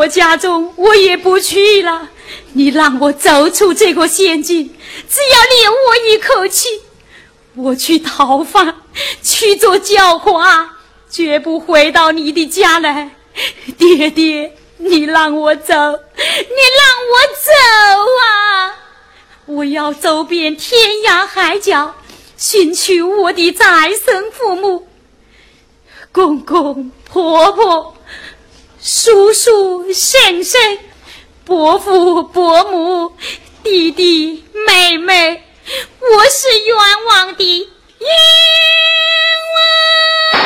我家中我也不去了，你让我走出这个陷阱，只要留我一口气，我去讨饭，去做教化，绝不回到你的家来。爹爹，你让我走，你让我走啊！我要走遍天涯海角，寻去我的再生父母，公公婆婆。叔叔、婶婶、伯父、伯母、弟弟、妹妹，我是冤枉的，冤枉！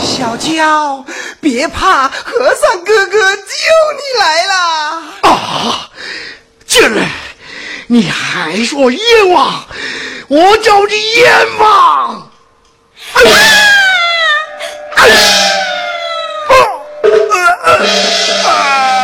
小娇，别怕，和尚哥哥救你来了。啊，进来！你还说冤枉？我叫你冤枉！啊！啊！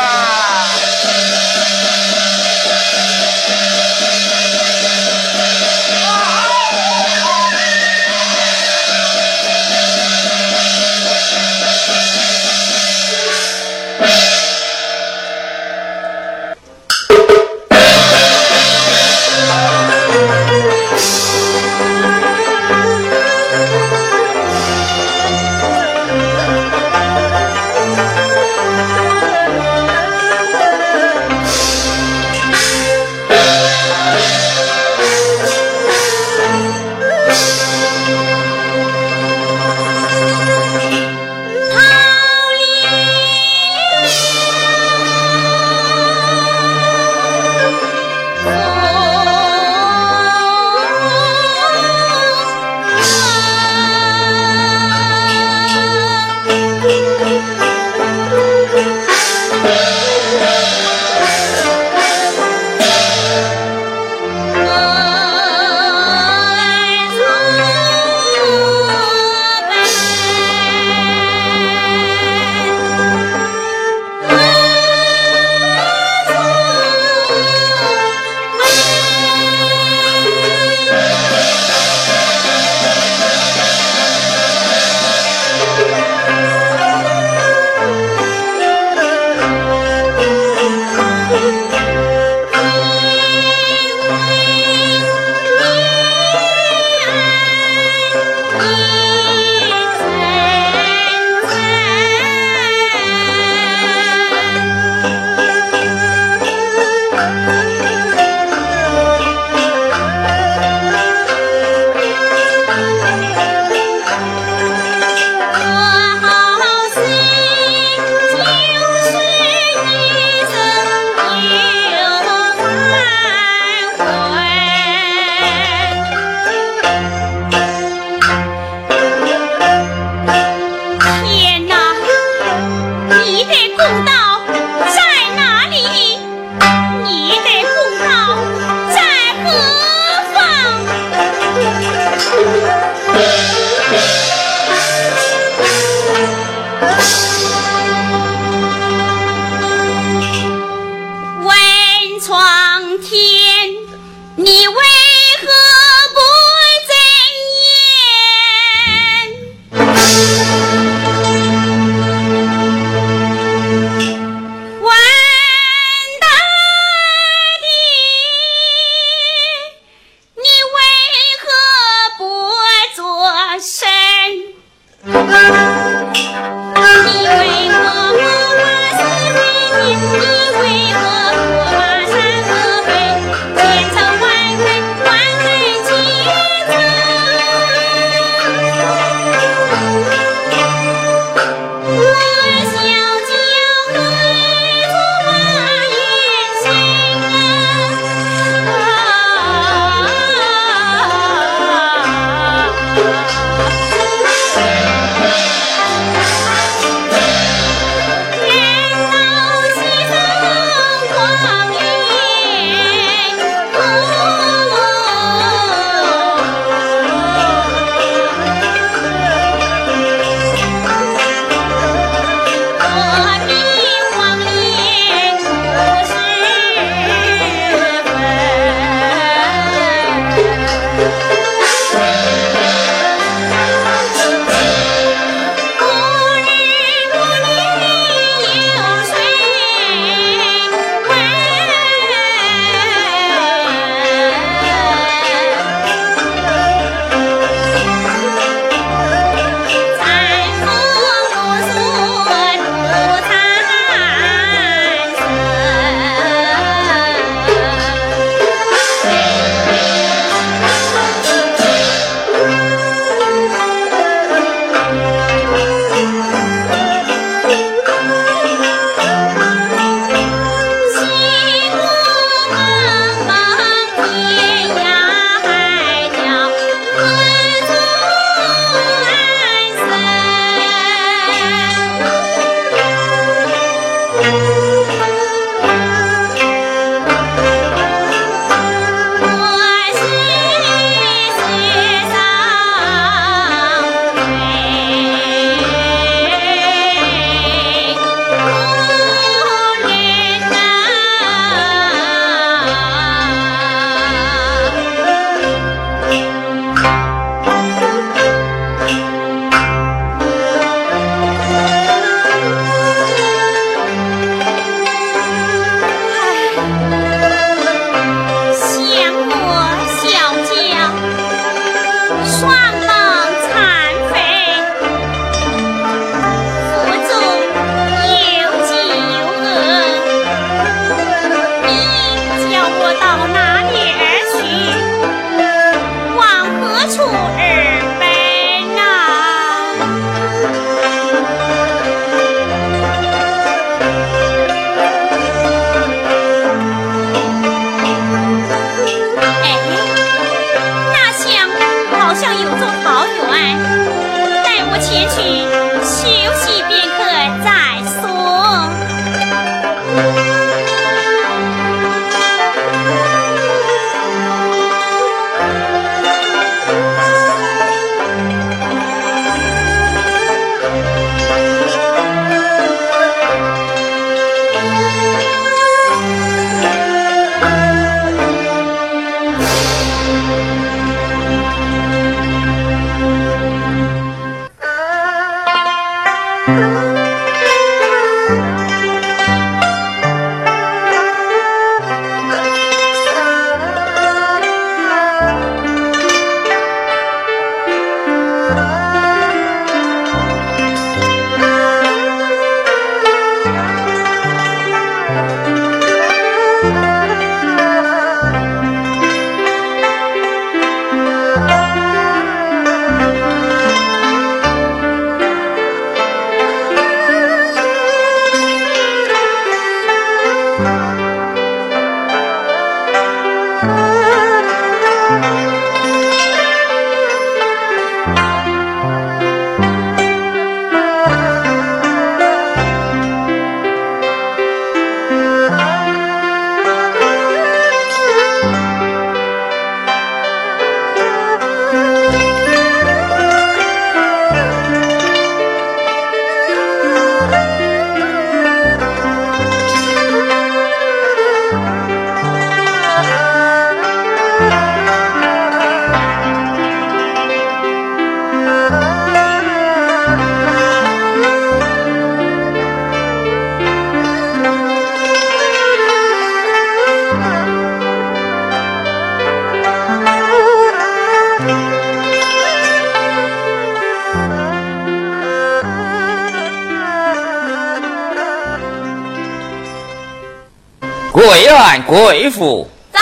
贵安贵妇在，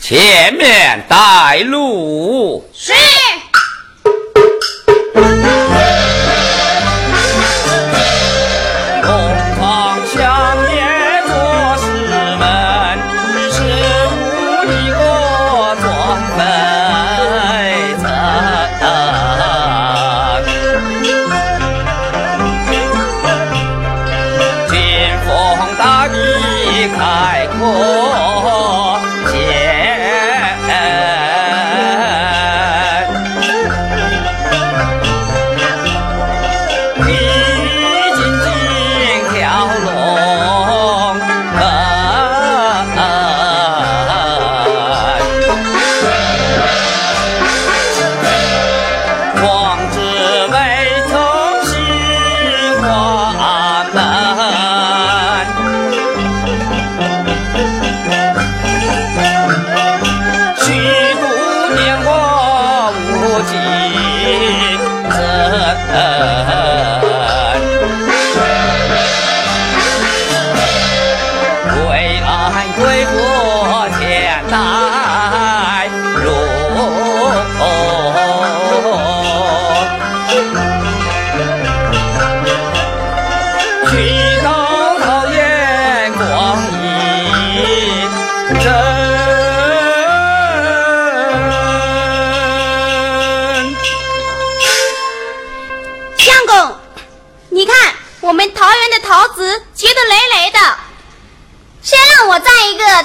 前面带路。是。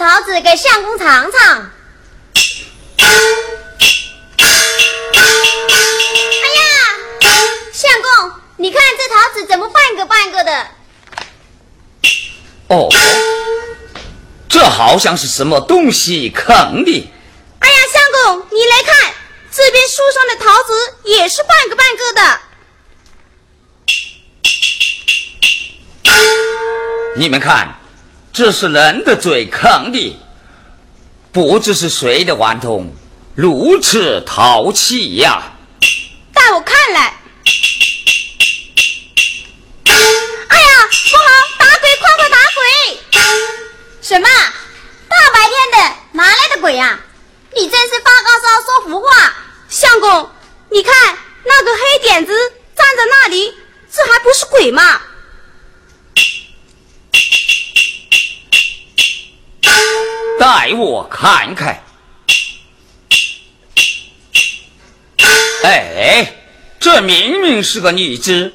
桃子给相公尝尝。哎呀，相公，你看这桃子怎么半个半个的？哦，这好像是什么东西坑的。哎呀，相公，你来看，这边树上的桃子也是半个半个的。你们看。这是人的嘴坑的，不知是谁的顽童，如此淘气呀！在我看来。哎呀，不好，打鬼，快快打鬼！什么？大白天的，哪来的鬼呀？你真是发高烧说胡话！相公，你看那个黑点子站在那里，这还不是鬼吗？带我看看。哎，这明明是个女子，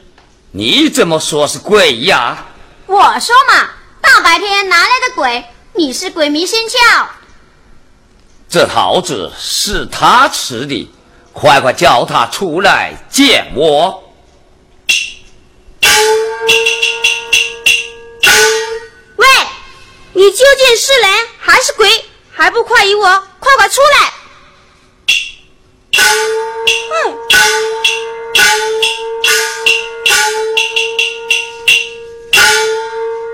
你怎么说是鬼呀？我说嘛，大白天哪来的鬼？你是鬼迷心窍。这桃子是他吃的，快快叫他出来见我。你究竟是人还是鬼？还不快与我快快出来！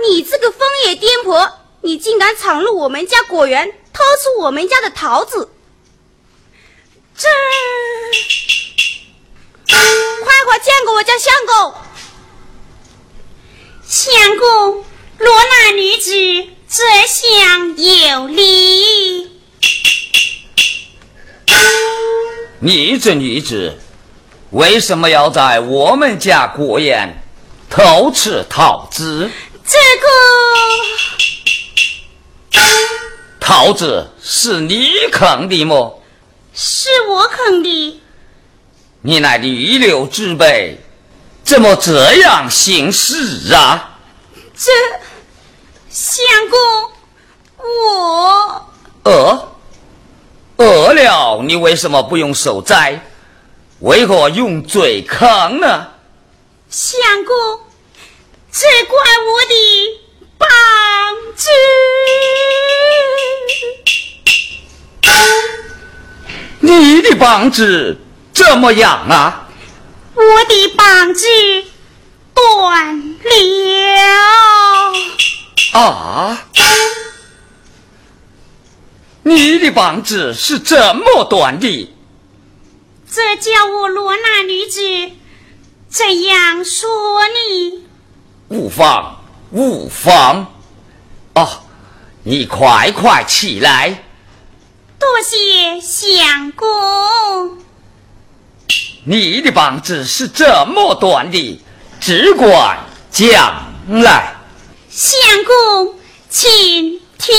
你这个疯野癫婆，你竟敢闯入我们家果园，偷吃我们家的桃子！这，快快见过我家相公！相公，罗那女子。这厢有礼。你这女子，为什么要在我们家过夜，偷吃桃子？这个桃子是你啃的吗？是我啃的。你乃女流之辈，怎么这样行事啊？这。相公，我饿饿了，你为什么不用手摘？为何用嘴啃呢？相公，这怪我的棒子。你的棒子怎么样啊？我的棒子断了。啊！你的膀子是这么短的？这叫我罗娜女子怎样说你？无妨，无妨。哦，你快快起来。多谢相公。你的膀子是这么短的，只管将来。相公，请听。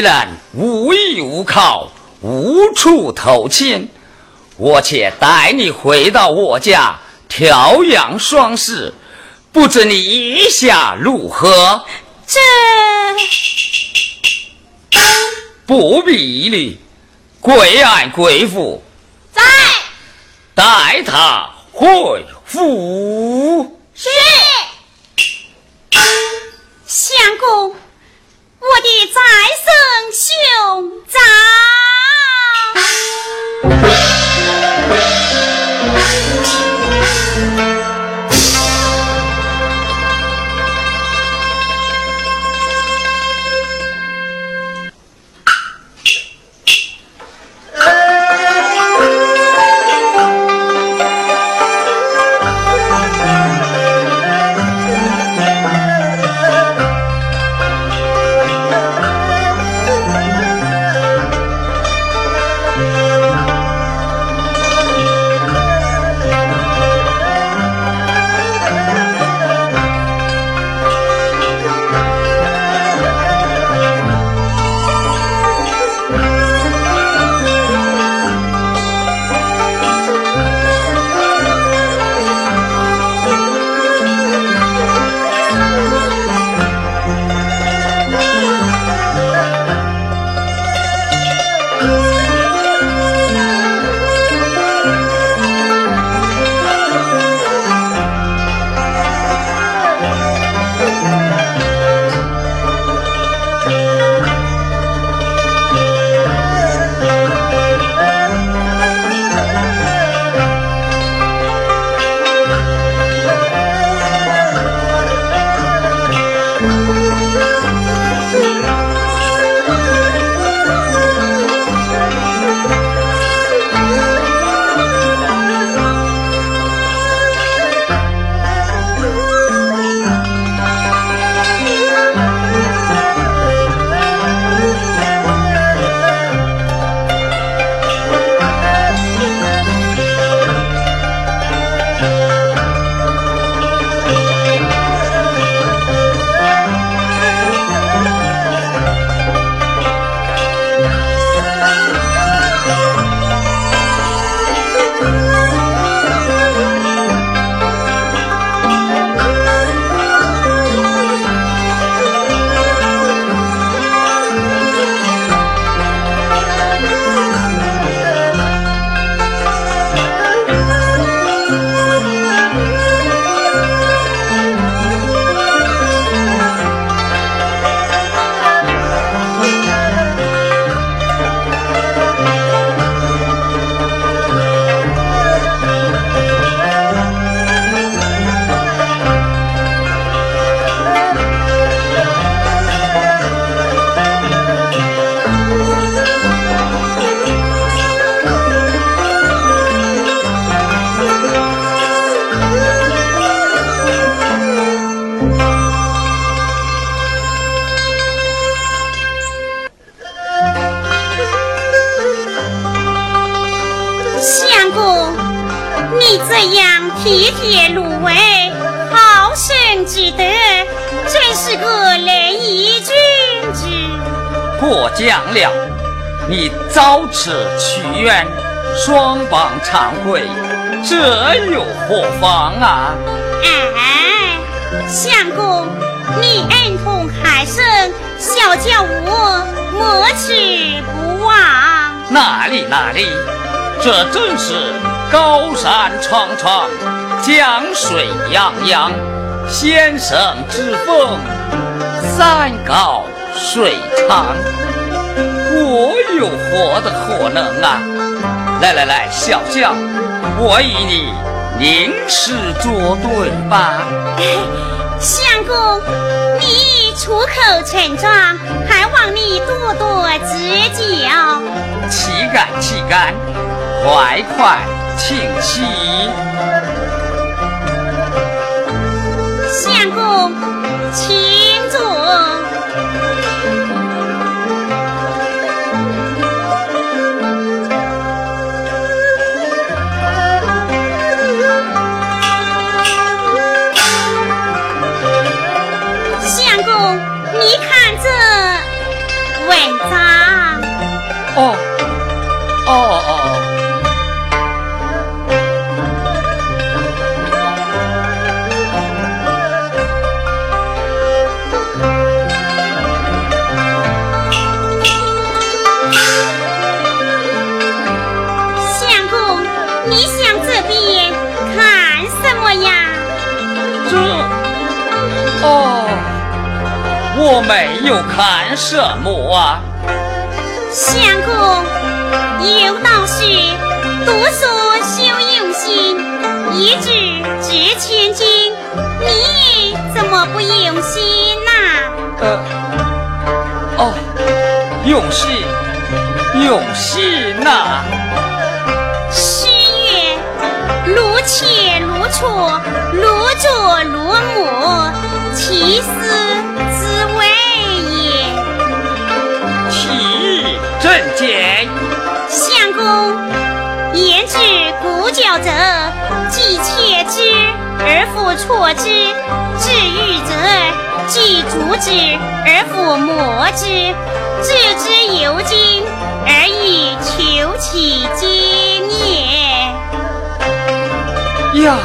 然无依无靠，无处投亲，我且带你回到我家调养双室，不知你意下如何？这不必疑虑，贵爱贵妇在带他回府。是相公，我的再生兄长。双膀长贵，这又何妨啊？哎，相公，你恩同海深，小叫我莫齿不忘。哪里哪里，这正是高山苍苍，江水泱泱，先生之风，山高水长，我有何的可能啊？来来来，小将，我与你吟诗作对吧？相公，你出口成章，还望你多多指教。岂敢岂敢，快快请起。相公，请哦，哦哦。相公，你向这边看什么呀？这，哦我没有看什么啊，相公，有道是读书修用心，一字值千金，你怎么不用心呐？呃，哦，用心，用心呐。诗曰：如切如磋，如琢如磨，其思。相公，言之古教者，既切之而复错之；治愈者，既逐之而复磨之，治之由精而以求其精也。呀，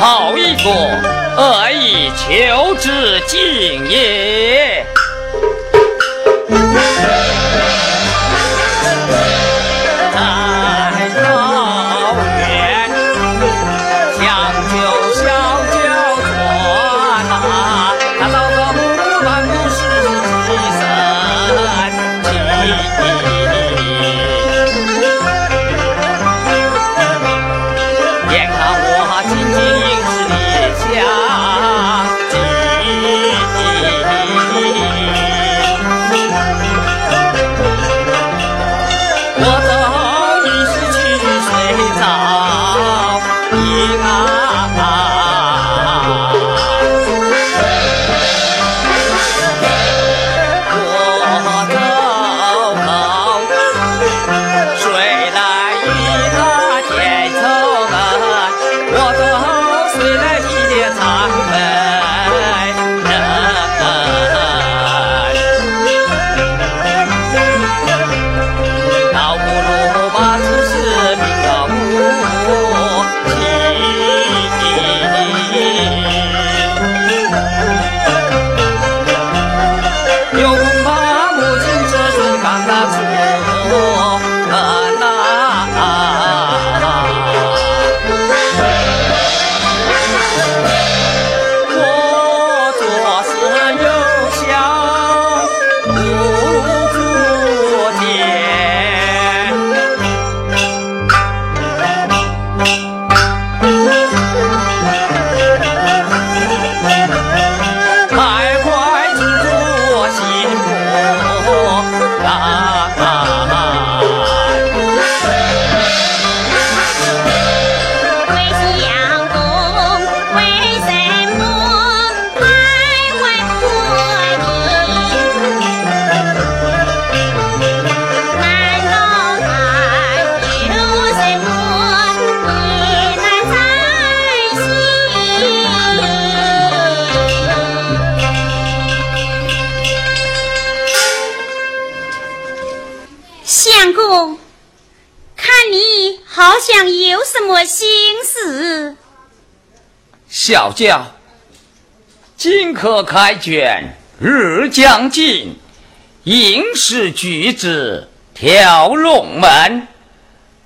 好一个而以求之精也！小将，今可开卷，日将近，应是举子跳龙门，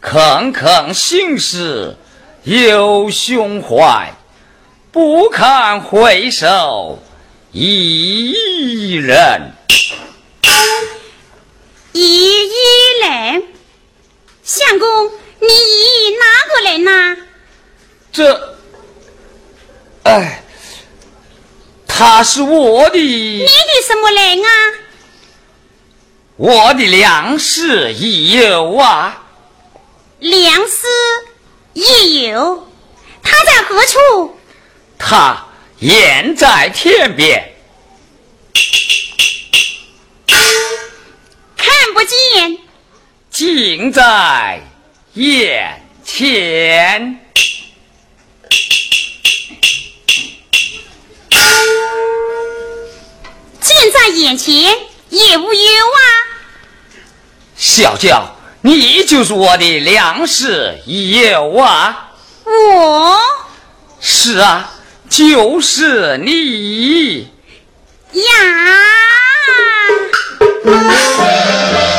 恳恳心事有胸怀，不堪回首一人。一一人，相公，你哪个人呐？这。哎，他是我的。你的什么人啊？我的良师益友啊。良师益友，他在何处？他远在天边，看不见，近在眼前。近在眼前，也无忧啊？小娇，你就是我的良师益友啊！我是啊，就是你呀。啊！